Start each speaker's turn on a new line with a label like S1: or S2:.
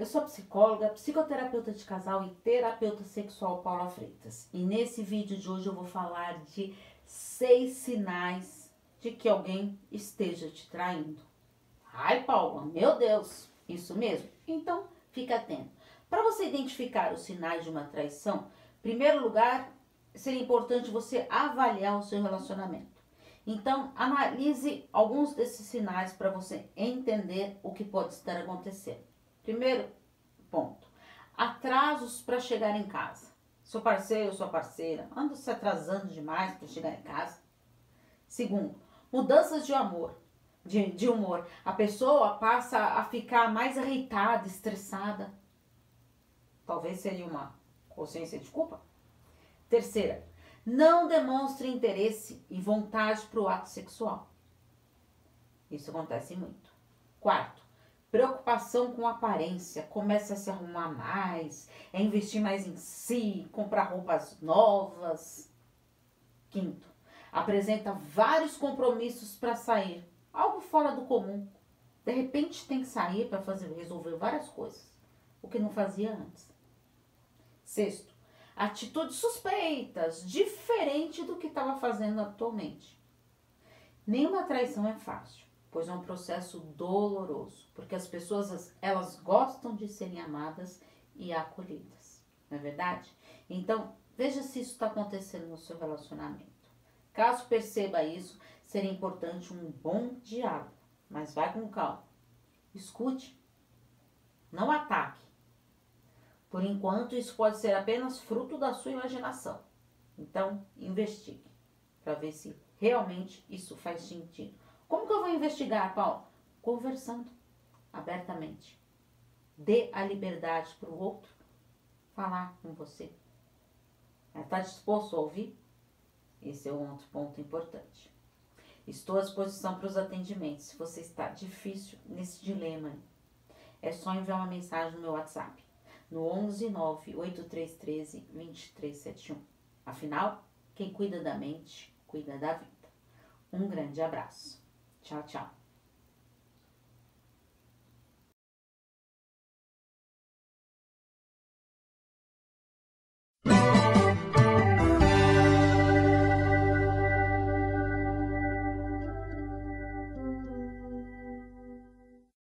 S1: eu sou psicóloga, psicoterapeuta de casal e terapeuta sexual Paula Freitas. E nesse vídeo de hoje eu vou falar de seis sinais de que alguém esteja te traindo. Ai, Paula, meu Deus, isso mesmo? Então, fica atento. Para você identificar os sinais de uma traição, em primeiro lugar, seria importante você avaliar o seu relacionamento. Então, analise alguns desses sinais para você entender o que pode estar acontecendo. Primeiro ponto: atrasos para chegar em casa. Seu parceiro ou sua parceira anda se atrasando demais para chegar em casa. Segundo, mudanças de amor, de, de humor. A pessoa passa a ficar mais irritada, estressada. Talvez seria uma consciência de culpa. Terceira, não demonstre interesse e vontade para o ato sexual. Isso acontece muito. Quarto, preocupação com aparência, começa a se arrumar mais, é investir mais em si, comprar roupas novas. Quinto, apresenta vários compromissos para sair, algo fora do comum. De repente tem que sair para fazer resolver várias coisas, o que não fazia antes. Sexto, atitudes suspeitas, diferente do que estava fazendo atualmente. Nenhuma traição é fácil, pois é um processo doloroso, porque as pessoas elas gostam de serem amadas e acolhidas, não é verdade? Então, veja se isso está acontecendo no seu relacionamento. Caso perceba isso, seria importante um bom diálogo, mas vai com calma. Escute, não ataque por enquanto, isso pode ser apenas fruto da sua imaginação. Então, investigue para ver se realmente isso faz sentido. Como que eu vou investigar, Paulo? Conversando abertamente. Dê a liberdade para o outro falar com você. Está disposto a ouvir? Esse é um outro ponto importante. Estou à disposição para os atendimentos. Se você está difícil nesse dilema, é só enviar uma mensagem no meu WhatsApp no 11 9 8313 2371. Afinal, quem cuida da mente, cuida da vida. Um grande abraço. Tchau, tchau.